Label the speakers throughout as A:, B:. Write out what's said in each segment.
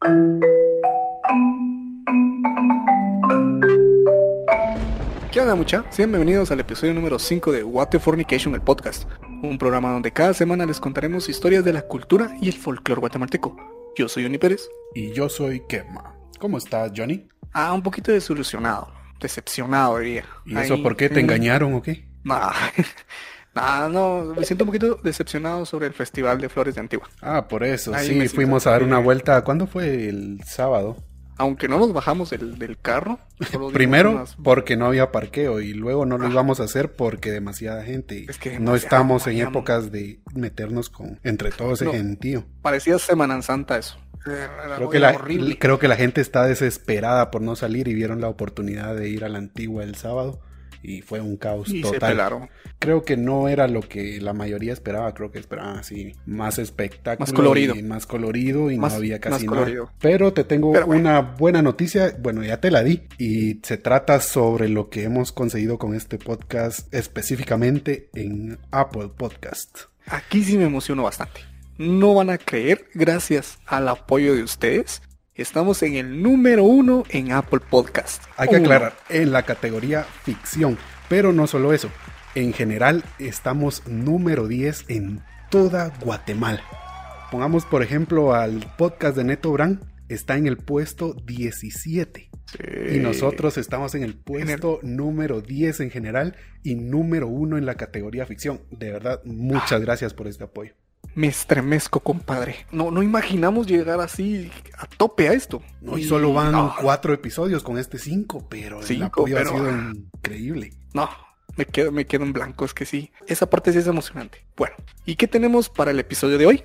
A: ¿Qué onda mucha? Sean bienvenidos al episodio número 5 de What the Fornication, el podcast. Un programa donde cada semana les contaremos historias de la cultura y el folclore guatemalteco. Yo soy Johnny Pérez.
B: Y yo soy Kemma. ¿Cómo estás, Johnny?
A: Ah, un poquito desilusionado. Decepcionado, diría.
B: ¿Y eso por qué? ¿Te engañaron o qué?
A: Nah. nah, no, me siento un poquito decepcionado sobre el Festival de Flores de Antigua.
B: Ah, por eso. sí, fuimos a dar una vuelta. ¿Cuándo fue el sábado?
A: aunque no nos bajamos del, del carro.
B: Primero, porque no había parqueo y luego no lo ah. íbamos a hacer porque demasiada gente. Es que no estamos en épocas de meternos con entre todos ese gentío.
A: Parecía Semana Santa eso.
B: creo, que la, creo que la gente está desesperada por no salir y vieron la oportunidad de ir a la antigua el sábado y fue un caos total. Creo que no era lo que la mayoría esperaba, creo que esperaban así más espectáculo
A: más colorido.
B: y más colorido y no había casi nada. Pero te tengo una buena noticia, bueno, ya te la di y se trata sobre lo que hemos conseguido con este podcast específicamente en Apple Podcast.
A: Aquí sí me emociono bastante. No van a creer, gracias al apoyo de ustedes, Estamos en el número uno en Apple Podcast.
B: Hay que aclarar, en la categoría ficción. Pero no solo eso. En general, estamos número 10 en toda Guatemala. Pongamos, por ejemplo, al podcast de Neto Brand. Está en el puesto 17. Y nosotros estamos en el puesto número 10 en general y número 1 en la categoría ficción. De verdad, muchas ah. gracias por este apoyo
A: me estremezco, compadre. No, no imaginamos llegar así a tope a esto.
B: No, y solo van cuatro episodios con este cinco, pero el apoyo ha sido increíble.
A: No, me quedo, me quedo en blanco, es que sí. Esa parte sí es emocionante. Bueno, ¿y qué tenemos para el episodio de hoy?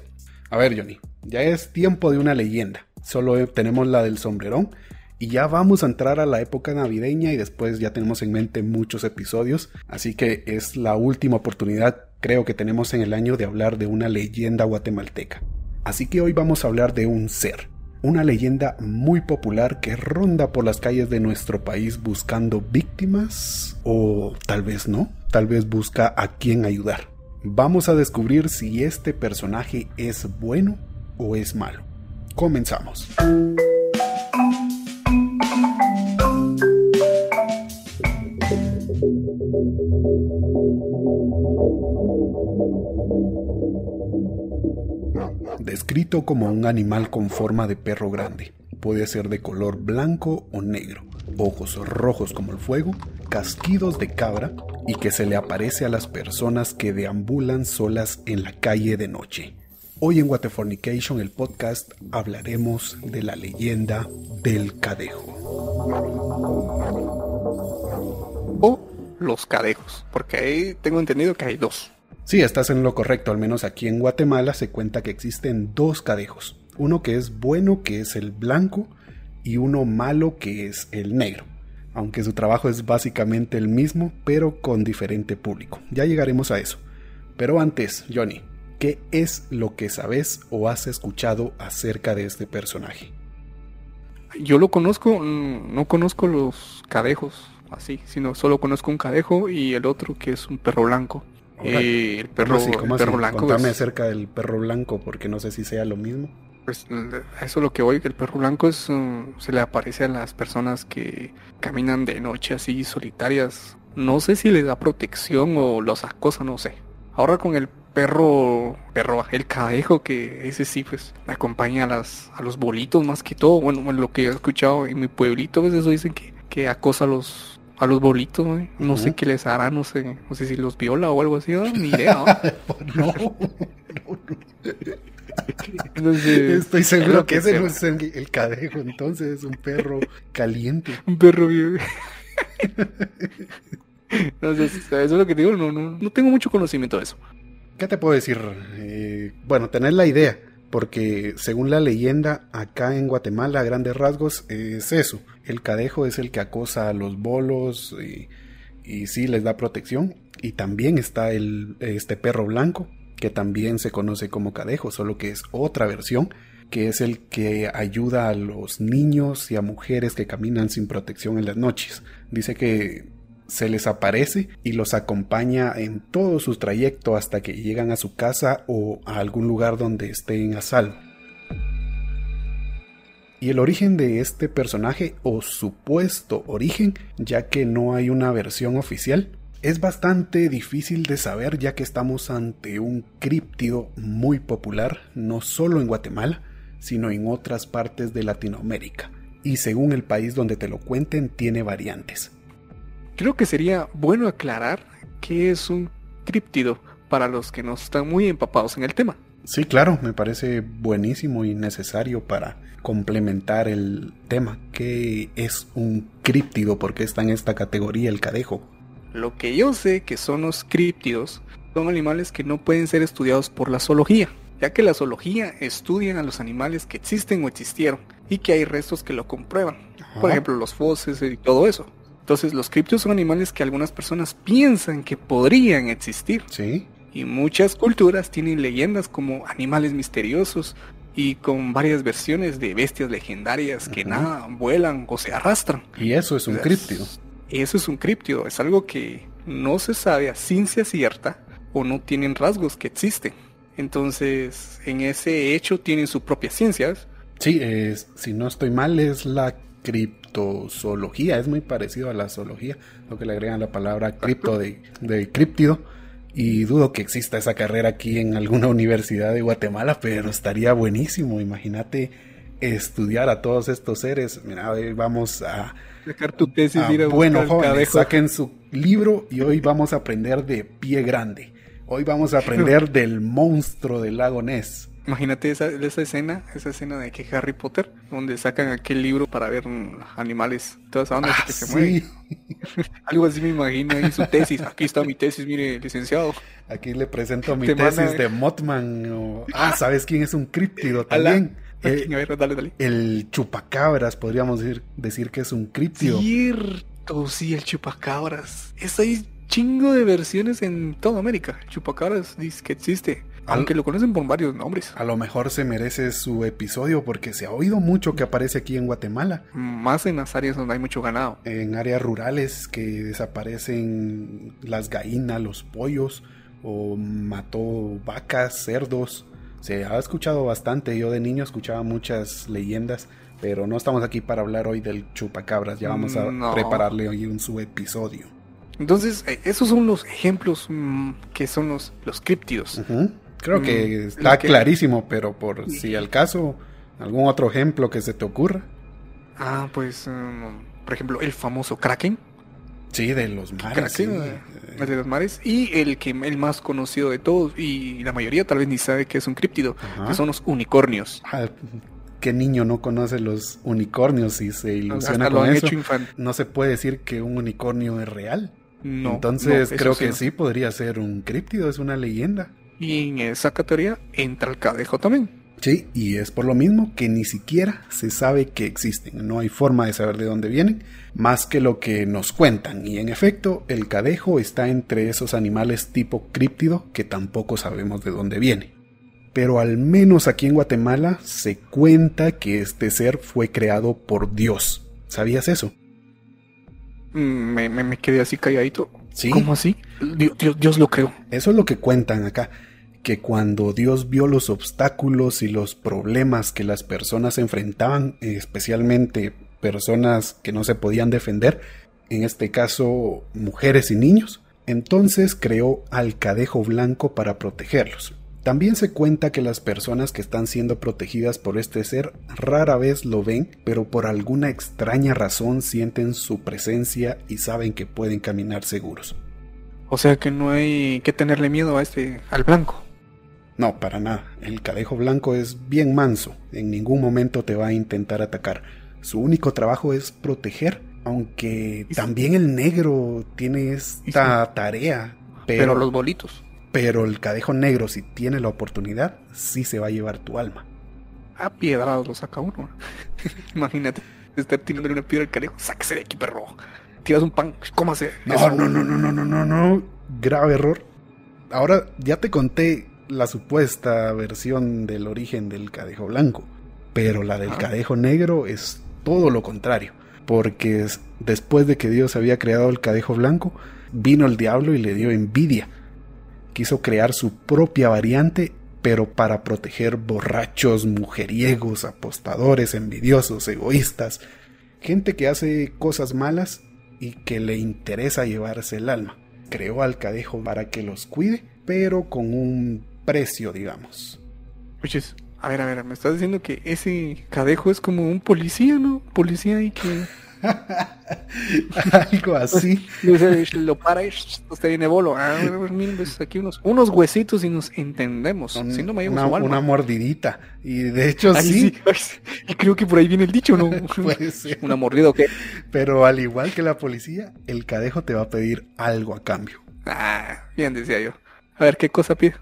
B: A ver, Johnny, ya es tiempo de una leyenda. Solo tenemos la del sombrerón. Y ya vamos a entrar a la época navideña y después ya tenemos en mente muchos episodios. Así que es la última oportunidad creo que tenemos en el año de hablar de una leyenda guatemalteca. Así que hoy vamos a hablar de un ser, una leyenda muy popular que ronda por las calles de nuestro país buscando víctimas o tal vez no, tal vez busca a quien ayudar. Vamos a descubrir si este personaje es bueno o es malo. Comenzamos. Descrito como un animal con forma de perro grande, puede ser de color blanco o negro, ojos rojos como el fuego, casquidos de cabra y que se le aparece a las personas que deambulan solas en la calle de noche. Hoy en Waterfornication, el podcast, hablaremos de la leyenda del cadejo.
A: O los cadejos, porque ahí tengo entendido que hay dos.
B: Sí, estás en lo correcto, al menos aquí en Guatemala se cuenta que existen dos cadejos, uno que es bueno, que es el blanco, y uno malo, que es el negro, aunque su trabajo es básicamente el mismo, pero con diferente público. Ya llegaremos a eso. Pero antes, Johnny, ¿qué es lo que sabes o has escuchado acerca de este personaje?
A: Yo lo conozco, mm, no conozco los cadejos así, sino solo conozco un cadejo y el otro que es un perro blanco.
B: Y el perro, blanco. Contame acerca del perro blanco, porque no sé si sea lo mismo.
A: Pues eso es lo que voy, que el perro blanco es, uh, se le aparece a las personas que caminan de noche así solitarias. No sé si le da protección o los acosa, no sé. Ahora con el perro, perro, el cadejo, que ese sí, pues, acompaña a, las, a los bolitos más que todo. Bueno, lo que he escuchado en mi pueblito, a veces eso dicen que, que acosa a los, a los bolitos, No sé qué les hará, no sé, no sé si los viola o algo así, ni idea. ¿no?
B: Estoy seguro que, ese no es el, cadejo, entonces es un perro caliente.
A: Un perro bien. entonces, eso es lo que digo, no, no, no tengo mucho conocimiento de eso.
B: ¿Qué te puedo decir? Eh, bueno, tener la idea porque según la leyenda, acá en Guatemala, a grandes rasgos, es eso. El cadejo es el que acosa a los bolos y, sí les da protección. Y también está este perro blanco, que también se conoce como cadejo, solo que es otra versión, que es el que ayuda a los niños y a mujeres que caminan sin protección en las noches. Dice que se les aparece y los acompaña en todo su trayecto hasta que llegan a su casa o a algún lugar donde estén a salvo. Y el origen de este personaje o supuesto origen, ya que no hay una versión oficial, es bastante difícil de saber ya que estamos ante un críptido muy popular no solo en Guatemala, sino en otras partes de Latinoamérica, y según el país donde te lo cuenten tiene variantes.
A: Creo que sería bueno aclarar qué es un críptido para los que no están muy empapados en el tema.
B: Sí, claro, me parece buenísimo y necesario para complementar el tema. ¿Qué es un críptido? ¿Por qué está en esta categoría el cadejo?
A: Lo que yo sé que son los críptidos son animales que no pueden ser estudiados por la zoología, ya que la zoología estudia a los animales que existen o existieron y que hay restos que lo comprueban. Por ejemplo, los fósiles y todo eso. Entonces, los críptidos son animales que algunas personas piensan que podrían existir.
B: Sí.
A: Y muchas culturas tienen leyendas como animales misteriosos y con varias versiones de bestias legendarias que nadan, vuelan o se arrastran.
B: Y eso es un críptido.
A: Eso es un críptido, es algo que no se sabe a ciencia cierta o no tienen rasgos que existen. Entonces, en ese hecho tienen su propia ciencia.
B: Sí, si no estoy mal, es la criptozoología, es muy parecido a la zoología, lo que le agregan la palabra cripto de, de críptido y dudo que exista esa carrera aquí en alguna universidad de Guatemala, pero estaría buenísimo. Imagínate estudiar a todos estos seres. Mira, hoy vamos a
A: sacar tu tesis,
B: bueno, jóvenes, saquen su libro y hoy vamos a aprender de pie grande. Hoy vamos a aprender del monstruo del lago Ness.
A: Imagínate esa, esa escena, esa escena de que Harry Potter, donde sacan aquel libro para ver animales, todas esas ah, que se mueven. Algo así me imagino en su tesis. Aquí está mi tesis, mire, licenciado.
B: Aquí le presento mi tesis de Mothman. Ah, ¿sabes quién es un críptido también?
A: El, a ver, dale, dale.
B: el chupacabras, podríamos decir, decir que es un críptido.
A: Cierto, sí, el chupacabras. Es ahí chingo de versiones en toda América. chupacabras dice que existe. Aunque lo conocen por varios nombres.
B: A lo mejor se merece su episodio porque se ha oído mucho que aparece aquí en Guatemala.
A: Más en las áreas donde hay mucho ganado.
B: En áreas rurales que desaparecen las gallinas, los pollos, o mató vacas, cerdos. Se ha escuchado bastante. Yo de niño escuchaba muchas leyendas. Pero no estamos aquí para hablar hoy del chupacabras. Ya vamos a prepararle hoy un su episodio.
A: Entonces, eh, esos son los ejemplos mm, que son los, los críptidos.
B: Creo que mm, está clarísimo, pero por si al caso, algún otro ejemplo que se te ocurra.
A: Ah, pues, mm, por ejemplo, el famoso Kraken.
B: Sí, de los mares.
A: de los mares. Y el que el más conocido de todos, y la mayoría tal vez ni sabe que es un críptido, que son los unicornios.
B: Ah, ¿Qué niño no conoce los unicornios y se ilusiona con eso? No se puede decir que un unicornio es real. No. Entonces creo que sí podría ser un críptido, es una leyenda.
A: Y en esa categoría entra el cadejo también.
B: Sí, y es por lo mismo que ni siquiera se sabe que existen. No hay forma de saber de dónde vienen, más que lo que nos cuentan. Y en efecto, el cadejo está entre esos animales tipo críptido que tampoco sabemos de dónde viene. Pero al menos aquí en Guatemala se cuenta que este ser fue creado por Dios. ¿Sabías eso?
A: Mm, me, quedé así calladito. ¿Sí? ¿Cómo así? Dios, lo creó.
B: Eso es lo que cuentan acá. Que cuando Dios vio los obstáculos y los problemas que las personas enfrentaban, especialmente personas que no se podían defender, en este caso mujeres y niños, entonces creó al cadejo blanco para protegerlos. También se cuenta que las personas que están siendo protegidas por este ser rara vez lo ven, pero por alguna extraña razón sienten su presencia y saben que pueden caminar seguros.
A: O sea que no hay que tenerle miedo a este al blanco.
B: No, para nada. El cadejo blanco es bien manso. En ningún momento te va a intentar atacar. Su único trabajo es proteger, aunque también el negro tiene esta tarea.
A: pero los bolitos.
B: Pero el cadejo negro, si tiene la oportunidad, sí se va a llevar tu alma.
A: A piedrados lo saca uno. Imagínate, estar tirando una piedra al cadejo, sáquese de aquí, perro. Tiras un pan, cómase.
B: No, no, no, no, no, no, no, no. Grave error. Ahora ya te conté la supuesta versión del origen del cadejo blanco. Pero la del cadejo negro es todo lo contrario. Porque después de que Dios había creado el cadejo blanco, vino el diablo y le dio envidia quiso crear su propia variante pero para proteger borrachos, mujeriegos, apostadores, envidiosos, egoístas, gente que hace cosas malas y que le interesa llevarse el alma. Creó al cadejo para que los cuide, pero con un precio, digamos.
A: Oches, a ver, a ver, me estás diciendo que ese cadejo es como un policía, ¿no? Policía y que
B: Algo así.
A: Lo para y usted viene bolo. Ah, pues, aquí unos, unos huesitos y nos entendemos.
B: una, una, mordidita. Y de hecho sí.
A: Y creo que por ahí viene el dicho, ¿no? Una mordida o qué.
B: Pero al igual que la policía, el cadejo te va a pedir algo a cambio.
A: Ah, bien decía yo. A ver, ¿qué cosa pide?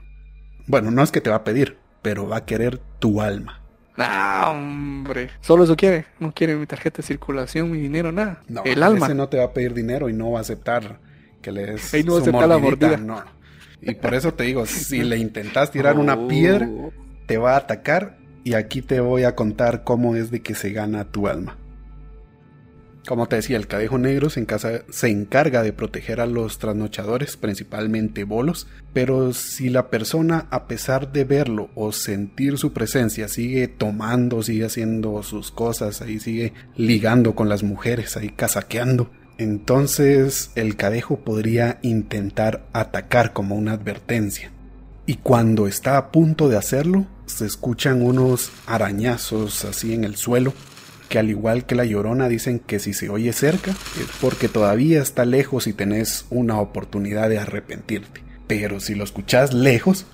B: Bueno, no es que te va a pedir, pero va a querer tu alma.
A: Ah, hombre. Solo eso quiere. No quiere mi tarjeta de circulación, mi dinero, nada.
B: No, el alma. Ese no te va a pedir dinero y no va a aceptar que le des.
A: Y no va la mordida.
B: No. Y por eso te digo, si le intentas tirar una piedra, oh. te va a atacar. Y aquí te voy a contar cómo es de que se gana tu alma. Como te decía, el cadejo negro se, se, encarga de proteger a los trasnochadores, principalmente bolos, pero si la persona, a pesar de verlo o sentir su presencia, sigue tomando, sigue haciendo sus cosas, ahí sigue ligando con las mujeres, ahí casaqueando, entonces el cadejo podría intentar atacar como una advertencia. Y cuando está a punto de hacerlo, se escuchan unos arañazos así en el suelo que al igual que la llorona dicen que si se oye cerca es porque todavía está lejos y tenés una oportunidad de arrepentirte. Pero si lo escuchás lejos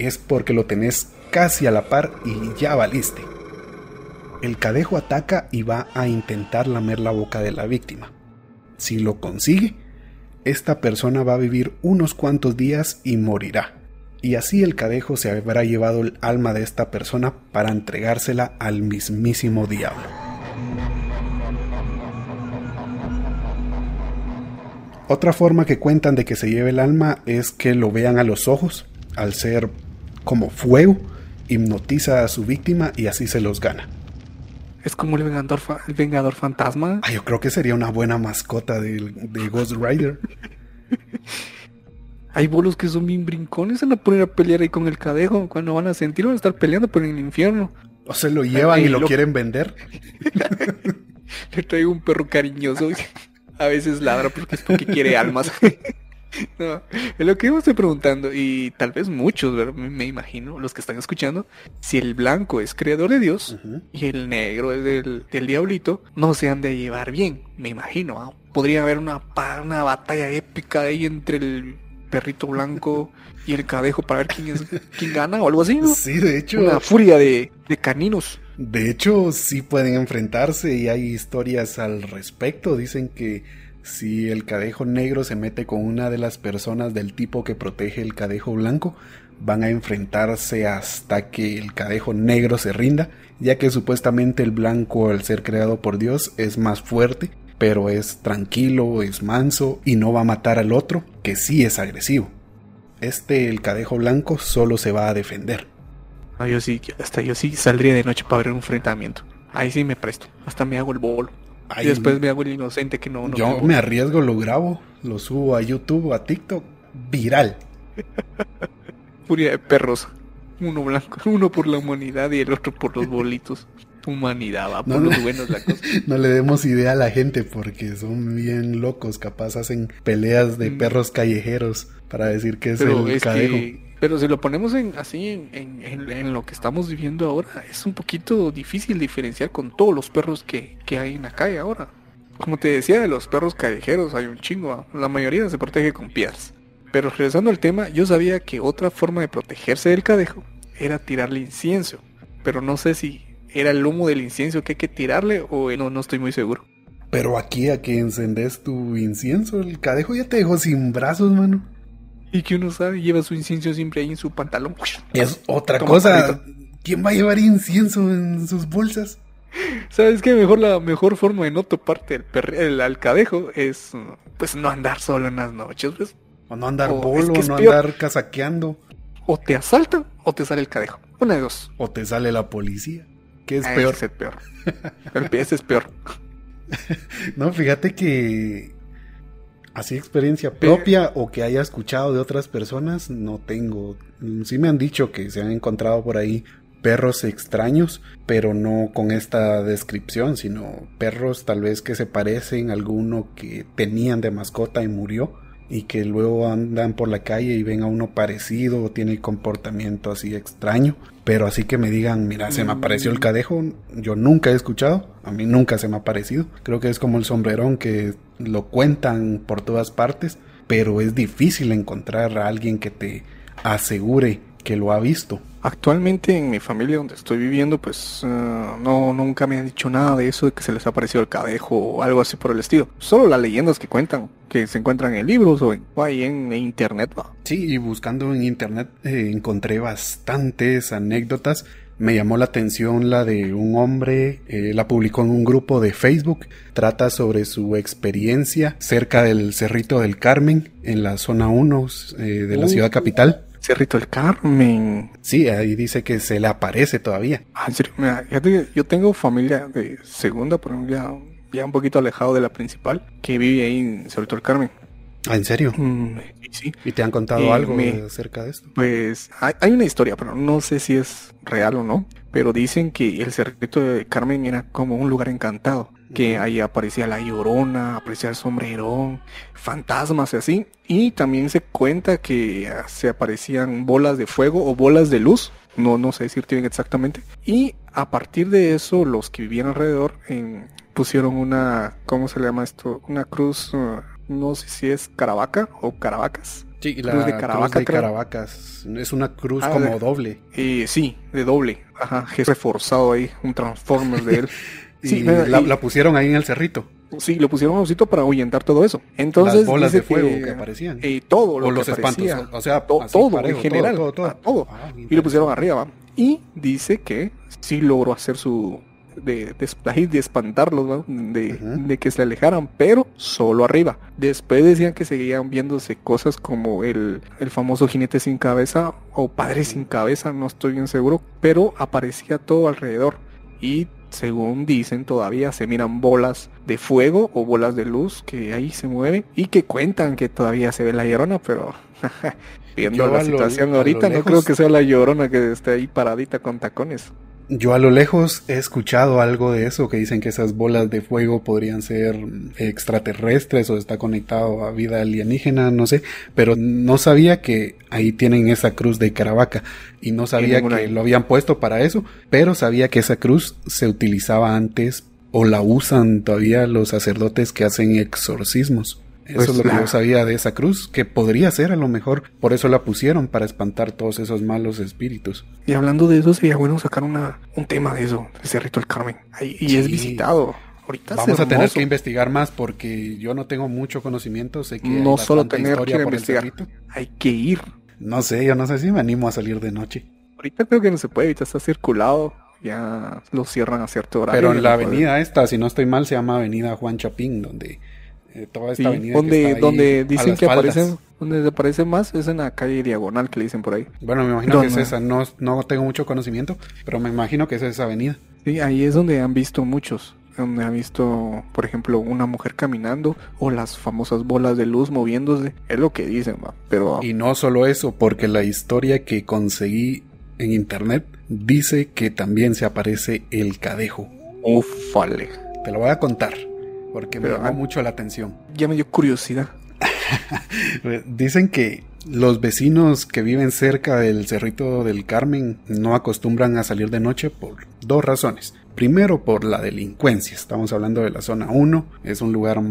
B: es porque lo tenés casi a la par y ya valiste. El cadejo ataca y va a intentar lamer la boca de la víctima. Si lo consigue, esta persona va a vivir unos cuantos días y morirá. Y así el cadejo se habrá llevado el alma de esta persona para entregársela al mismísimo diablo. Otra forma que cuentan de que se lleve el alma es que lo vean a los ojos, al ser como fuego, hipnotiza a su víctima y así se los gana.
A: Es como el vengador, el vengador fantasma.
B: Ah, yo creo que sería una buena mascota de, de Ghost Rider.
A: Hay bolos que son bien brincones, se van a poner a pelear ahí con el cadejo. Cuando van a sentir, van a estar peleando por el infierno.
B: O se lo llevan y lo, lo, quieren vender.
A: Le traigo un perro cariñoso. A veces ladra porque es porque quiere almas. no, es lo que yo me estoy preguntando, y tal vez muchos, me imagino, los que están escuchando, si el blanco es creador de Dios y el negro es del, diablito, no se han de llevar bien, me imagino. ¿ah? Podría haber una, una batalla épica ahí entre el perrito blanco y el cadejo para ver quién es quién gana o algo así, ¿no?
B: Sí, de hecho.
A: Una furia de, de caninos.
B: De hecho, sí pueden enfrentarse y hay historias al respecto. Dicen que si el cadejo negro se mete con una de las personas del tipo que protege el cadejo blanco, van a enfrentarse hasta que el cadejo negro se rinda, ya que supuestamente el blanco, al ser creado por Dios, es más fuerte, pero es tranquilo, es manso y no va a matar al otro, que sí es agresivo. Este, el cadejo blanco, solo se va a defender.
A: No, yo sí, hasta yo sí saldría de noche para ver un enfrentamiento. Ahí sí me presto. Hasta me hago el bolo. y después me hago el inocente que no.
B: yo me arriesgo, lo grabo, lo subo a YouTube a TikTok. Viral.
A: Furia de perros. Uno blanco, uno por la humanidad y el otro por los bolitos. Humanidad, va, por no, los buenos la cosa.
B: No le demos idea a la gente porque son bien locos, capaz hacen peleas de mm. perros callejeros para decir que es el cadejo.
A: Pero si lo ponemos en, así en, en, lo que estamos viviendo ahora, es un poquito difícil diferenciar con todos los perros que, que hay en la calle ahora. Como te decía de los perros callejeros, hay un chingo. La mayoría se protege con piedras. Pero regresando al tema, yo sabía que otra forma de protegerse del cadejo era tirarle incienso. Pero no sé si era el humo del incienso que hay que tirarle o no, no estoy muy seguro.
B: Pero aquí a que encendes tu incienso, el cadejo ya te dejó sin brazos, mano.
A: Y que uno sabe, lleva su incienso siempre ahí en su pantalón.
B: Es otra cosa. ¿Quién va a llevar incienso en sus bolsas?
A: ¿Sabes qué? Mejor la mejor forma de no toparte el, el alcadejo es pues no andar solo en las noches, pues.
B: O no andar bolo, no andar casaqueando.
A: O te asaltan o te sale el cadejo. Una de dos.
B: O te sale la policía. ¿Qué es peor?
A: es peor. El es peor.
B: no, fíjate que Así experiencia propia o que haya escuchado de otras personas, no tengo. Sí me han dicho que se han encontrado por ahí perros extraños, pero no con esta descripción, sino perros tal vez que se parecen a alguno que tenían de mascota y murió y que luego andan por la calle y ven a uno parecido o tiene comportamiento así extraño. Pero así que me digan, mira, se me apareció el mm. cadejo, yo nunca he escuchado, a mí nunca se me ha parecido. Creo que es como el sombrerón que lo cuentan por todas partes, pero es difícil encontrar a alguien que te asegure que lo ha visto.
A: Actualmente en mi familia donde estoy viviendo, pues eh, no nunca me han dicho nada de eso de que se les ha aparecido el cadejo o algo así por el estilo. Solo las leyendas que cuentan, que se encuentran en libros o, en, ahí en, internet. ¿va?
B: Sí, y buscando en internet eh, encontré bastantes anécdotas. Me llamó la atención la de un hombre, eh, la publicó en un grupo de Facebook. Trata sobre su experiencia cerca del Cerrito del Carmen, en la zona 1 de la ciudad capital.
A: Cerrito del Carmen.
B: Sí, ahí dice que se le aparece todavía.
A: Ah, en serio, Mira, yo tengo familia de segunda, pero ya, ya un poquito alejado de la principal, que vive ahí en Cerrito del Carmen.
B: Ah, ¿en serio?
A: Mm, sí.
B: ¿Y te han contado algo acerca de esto?
A: Pues hay, hay, una historia, pero no sé si es real o no. Pero dicen que el Cerrito de Carmen era como un lugar encantado que ahí aparecía la llorona, aparecía el sombrerón, fantasmas y así. Y también se cuenta que ah, se aparecían bolas de fuego o bolas de luz, no, no sé decir bien exactamente. Y a partir de eso, los que vivían alrededor pusieron una, ¿cómo se le llama esto? Una cruz, ah, no sé si es caravaca o caravacas.
B: Sí, la cruz de Caravaca, Caravacas. Es una cruz ah, como doble.
A: Eh, sí, de doble. Ajá, es reforzado ahí, un Transformer de él.
B: Sí, la, pusieron ahí en el cerrito.
A: Sí, lo pusieron a un sitio para ahuyentar todo eso. Entonces, Las
B: bolas de fuego que, aparecían.
A: Y todo
B: lo o los espantos. O sea,
A: todo en general. Todo, todo, todo. Ah, y lo pusieron arriba. Y dice que sí logró hacer su. De, de, de espantarlos, de, de, que se alejaran, pero solo arriba. Después decían que seguían viéndose cosas como el, el famoso jinete sin cabeza o padre sin cabeza, no estoy bien seguro, pero aparecía todo alrededor. Y según dicen, todavía se miran bolas de fuego o bolas de luz que ahí se mueven y que cuentan que todavía se ve la llorona, pero viendo la situación ahorita no creo que sea la llorona que esté ahí paradita con tacones.
B: Yo a lo lejos he escuchado algo de eso, que dicen que esas bolas de fuego podrían ser extraterrestres o está conectado a vida alienígena, no sé, pero no sabía que ahí tienen esa cruz de Caravaca y no sabía que lo habían puesto para eso, pero sabía que esa cruz se utilizaba antes o la usan todavía los sacerdotes que hacen exorcismos. Eso es pues lo que yo sabía de esa cruz, que podría ser a lo mejor, por eso la pusieron, para espantar todos esos malos espíritus.
A: Y hablando de eso, sería bueno sacar una, un tema de eso, el Cerrito del Carmen. Ahí, y es visitado. Ahorita
B: Vamos a tener que investigar más porque yo no tengo mucho conocimiento, sé que
A: no solo tener que investigar, hay que ir.
B: No sé, yo no sé si me animo a salir de noche.
A: Ahorita creo que no se puede, ahorita está circulado, ya lo cierran a cierto horario.
B: Pero en la avenida esta, si no estoy mal, se llama Avenida Juan Chapín, donde
A: eh, toda esta avenida donde, donde dicen que aparecen, donde aparece más es en la calle diagonal que le dicen por ahí.
B: Bueno, me imagino que es esa, no, no tengo mucho conocimiento, pero me imagino que es esa avenida.
A: Sí, ahí es donde han visto muchos, donde han visto, por ejemplo, una mujer caminando o las famosas bolas de luz moviéndose, es lo que dicen, va. Pero
B: y no solo eso, porque la historia que conseguí en internet dice que también se aparece el cadejo.
A: Ufale.
B: Te lo voy a contar porque me llamó mucho la atención.
A: Ya me dio curiosidad.
B: Dicen que los vecinos que viven cerca del Cerrito del Carmen no acostumbran a salir de noche por dos razones. Primero por la delincuencia, estamos hablando de la zona 1, es un lugar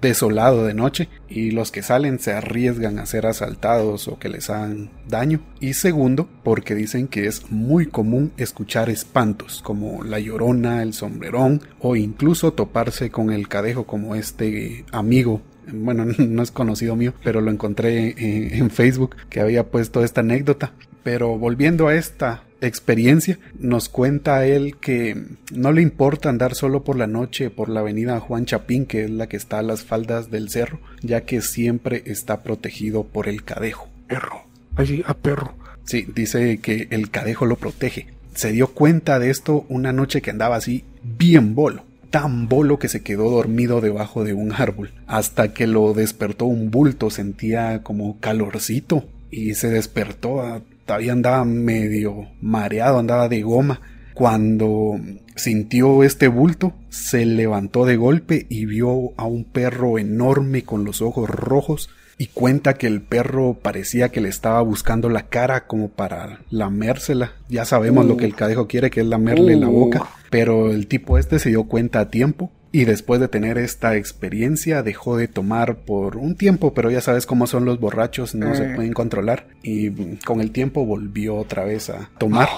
B: desolado de noche y los que salen se arriesgan a ser asaltados o que les hagan daño. Y segundo porque dicen que es muy común escuchar espantos como la llorona, el sombrerón o incluso toparse con el cadejo como este amigo bueno, no es conocido mío, pero lo encontré en, Facebook que había puesto esta anécdota. Pero volviendo a esta experiencia, nos cuenta él que no le importa andar solo por la noche por la avenida Juan Chapín, que es la que está a las faldas del cerro, ya que siempre está protegido por el cadejo.
A: Perro, allí a perro.
B: Sí, dice que el cadejo lo protege. Se dio cuenta de esto una noche que andaba así bien bolo tan bolo que se quedó dormido debajo de un árbol, hasta que lo despertó un bulto, sentía como calorcito y se despertó, ah, todavía andaba medio mareado, andaba de goma. Cuando sintió este bulto, se levantó de golpe y vio a un perro enorme con los ojos rojos y cuenta que el perro parecía que le estaba buscando la cara como para lamérsela. Ya sabemos lo que el cadejo quiere, que es lamerle la boca. Pero el tipo este se dio cuenta a tiempo y después de tener esta experiencia dejó de tomar por un tiempo, pero ya sabes cómo son los borrachos, no se pueden controlar. Y con el tiempo volvió otra vez a tomar.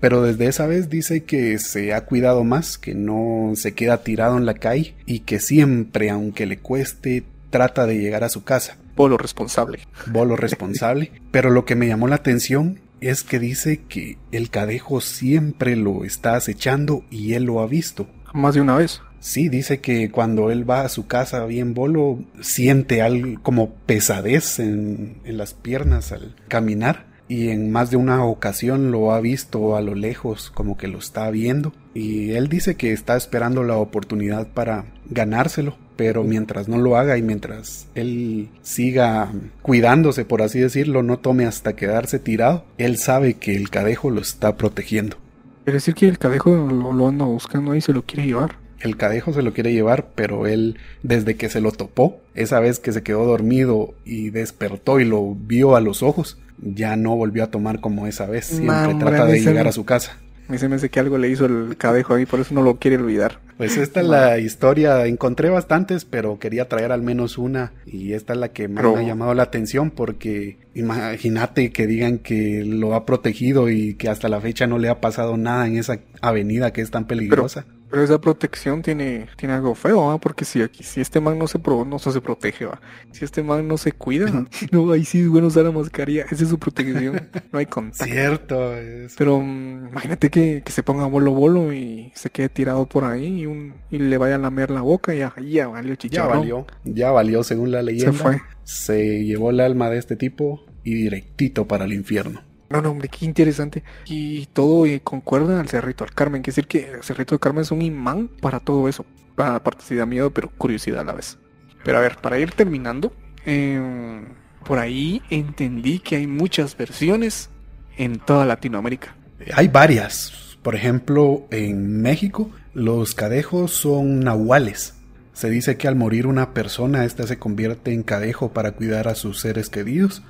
B: Pero desde esa vez dice que se ha cuidado más, que no se queda tirado en la calle y que siempre, aunque le cueste, trata de llegar a su casa.
A: Bolo responsable.
B: Bolo responsable. Pero lo que me llamó la atención es que dice que el cadejo siempre lo está acechando y él lo ha visto.
A: Más de una vez.
B: Sí, dice que cuando él va a su casa bien bolo, siente algo como pesadez en, en las piernas al caminar y en más de una ocasión lo ha visto a lo lejos como que lo está viendo y él dice que está esperando la oportunidad para ganárselo pero mientras no lo haga y mientras él siga cuidándose, por así decirlo, no tome hasta quedarse tirado, él sabe que el cadejo lo está protegiendo.
A: Quiere decir que el cadejo lo, anda buscando y se lo quiere llevar.
B: El cadejo se lo quiere llevar, pero él, desde que se lo topó, esa vez que se quedó dormido y despertó y lo vio a los ojos, ya no volvió a tomar como esa vez. Siempre trata de llegar a su casa.
A: Me se me hace que algo le hizo el cadejo ahí, por eso no lo quiere olvidar.
B: Pues esta es la historia, encontré bastantes, pero quería traer al menos una y esta es la que más me ha llamado la atención porque imagínate que digan que lo ha protegido y que hasta la fecha no le ha pasado nada en esa avenida que es tan peligrosa.
A: Pero esa protección tiene, tiene algo feo, ¿ah? Porque si aquí, si este man no se pro, no se protege, ¿va? Si este man no se cuida, no, ahí sí es bueno usar la mascarilla, esa es su protección, no hay contacto.
B: Cierto.
A: Pero mm, imagínate que, que, se ponga bolo bolo y se quede tirado por ahí y, un, y le vaya a lamer la boca y ya, ya valió chicharrón.
B: Ya valió, ya valió según la leyenda.
A: Se fue.
B: Se llevó el alma de este tipo y directito para el infierno.
A: No, no, hombre, qué interesante. Y todo eh, concuerda al Cerrito del Carmen. Quiere decir que el Cerrito del Carmen es un imán para todo eso. Aparte si da miedo, pero curiosidad a la vez. Pero a ver, para ir terminando, em, por ahí entendí que hay muchas versiones en toda Latinoamérica.
B: Hay varias. Por ejemplo, en México, los cadejos son nahuales. Se dice que al morir una persona, ésta se convierte en cadejo para cuidar a sus seres queridos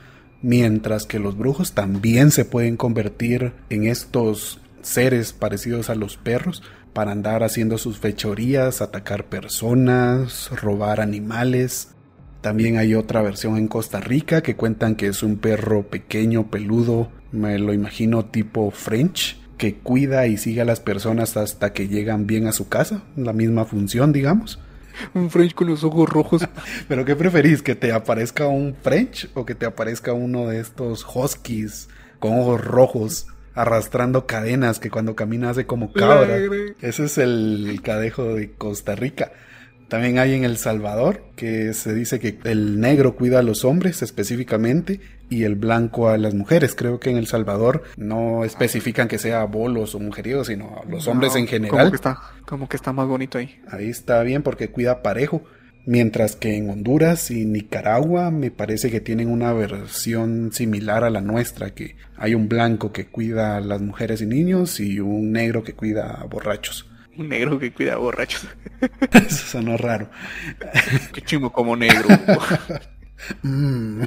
B: mientras que los brujos también se pueden convertir en estos seres parecidos a los perros para andar haciendo sus fechorías, atacar personas, robar animales. También hay otra versión en Costa Rica que cuentan que es un perro pequeño, peludo, me lo imagino tipo French, que cuida y sigue a las personas hasta que llegan bien a su casa, la misma función, digamos.
A: Un French con los ojos rojos.
B: ¿Pero qué preferís? ¿Que te aparezca un French o que te aparezca uno de estos Huskies con ojos rojos? arrastrando cadenas que cuando camina hace como cabra. Ese es el cadejo de Costa Rica. También hay en El Salvador, que se dice que el negro cuida a los hombres específicamente y el blanco a las mujeres. Creo que en El Salvador no especifican que sea bolos o mujeriegos, sino a los hombres en general.
A: Como que, está, como que está más bonito ahí.
B: Ahí está bien porque cuida parejo. Mientras que en Honduras y Nicaragua me parece que tienen una versión similar a la nuestra, que hay un blanco que cuida a las mujeres y niños y un negro que cuida a borrachos.
A: Un negro que cuida a borrachos.
B: Eso sonó raro.
A: Qué chingo como negro.
B: Mm.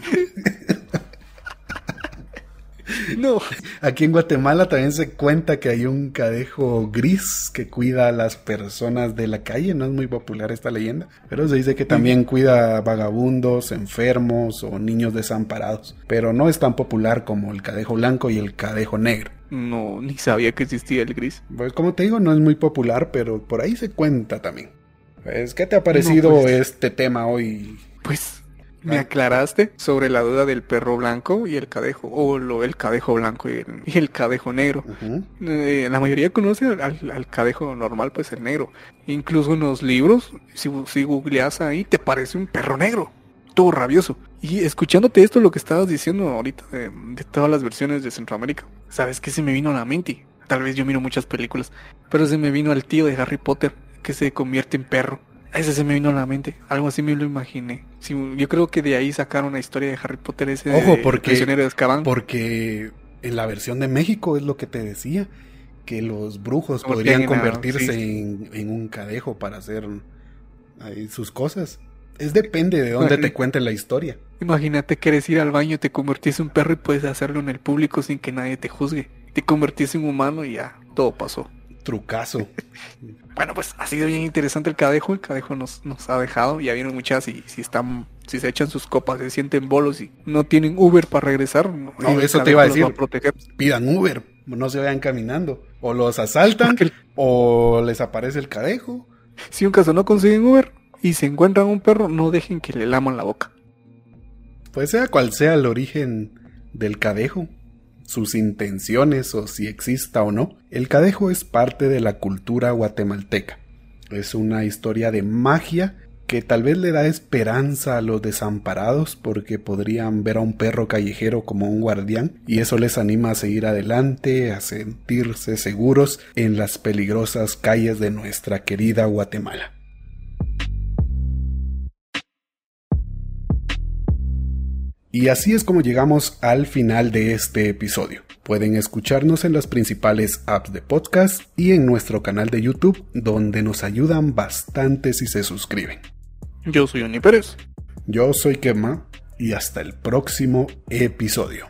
B: No. Aquí en Guatemala también se cuenta que hay un cadejo gris que cuida a las personas de la calle. No es muy popular esta leyenda, pero se dice que también cuida a vagabundos, enfermos o niños desamparados. Pero no es tan popular como el cadejo blanco y el cadejo negro.
A: No, ni sabía que existía el gris.
B: Pues como te digo, no es muy popular, pero por ahí se cuenta también. Pues, ¿qué te ha parecido pues, este tema hoy?
A: Pues me aclaraste sobre la duda del perro blanco y el cadejo, o lo, el cadejo blanco y el, cadejo negro. Eh, la mayoría conoce al, cadejo normal, pues el negro. Incluso en los libros, si, si googleas ahí, te parece un perro negro, todo rabioso. Y escuchándote esto, lo que estabas diciendo ahorita de, de todas las versiones de Centroamérica, ¿sabes qué se me vino a la mente? Tal vez yo miro muchas películas, pero se me vino al tío de Harry Potter, que se convierte en perro. Ese se me vino a la mente, algo así me lo imaginé. yo creo que de ahí sacaron la historia de Harry Potter ese
B: Ojo, porque, prisionero de Azkaban. Porque en la versión de México es lo que te decía, que los brujos podrían convertirse en, un cadejo para hacer sus cosas. Es depende de dónde te cuenten la historia.
A: Imagínate que eres ir al baño, te convertís en un perro y puedes hacerlo en el público sin que nadie te juzgue. Te convertís en humano y ya, todo pasó.
B: Trucazo.
A: bueno, pues ha sido bien interesante el cadejo. El cadejo nos, nos ha dejado. Ya vieron muchas y si están, si se echan sus copas, se sienten bolos y no tienen Uber para regresar.
B: No, eso te iba a decir. Pidan Uber, no se vayan caminando. O los asaltan, o les aparece el cadejo.
A: Si un caso no consiguen Uber, y se encuentran un perro, no dejen que le laman la boca.
B: Pues sea cual sea el origen del cadejo, sus intenciones o si exista o no, el cadejo es parte de la cultura guatemalteca. Es una historia de magia que tal vez le da esperanza a los desamparados porque podrían ver a un perro callejero como un guardián y eso les anima a seguir adelante, a sentirse seguros en las peligrosas calles de nuestra querida Guatemala. Y así es como llegamos al final de este episodio. Pueden escucharnos en las principales apps de podcast y en nuestro canal de YouTube, donde nos ayudan bastante si se suscriben.
A: Yo soy Oni Pérez.
B: Yo soy Kema y hasta el próximo episodio.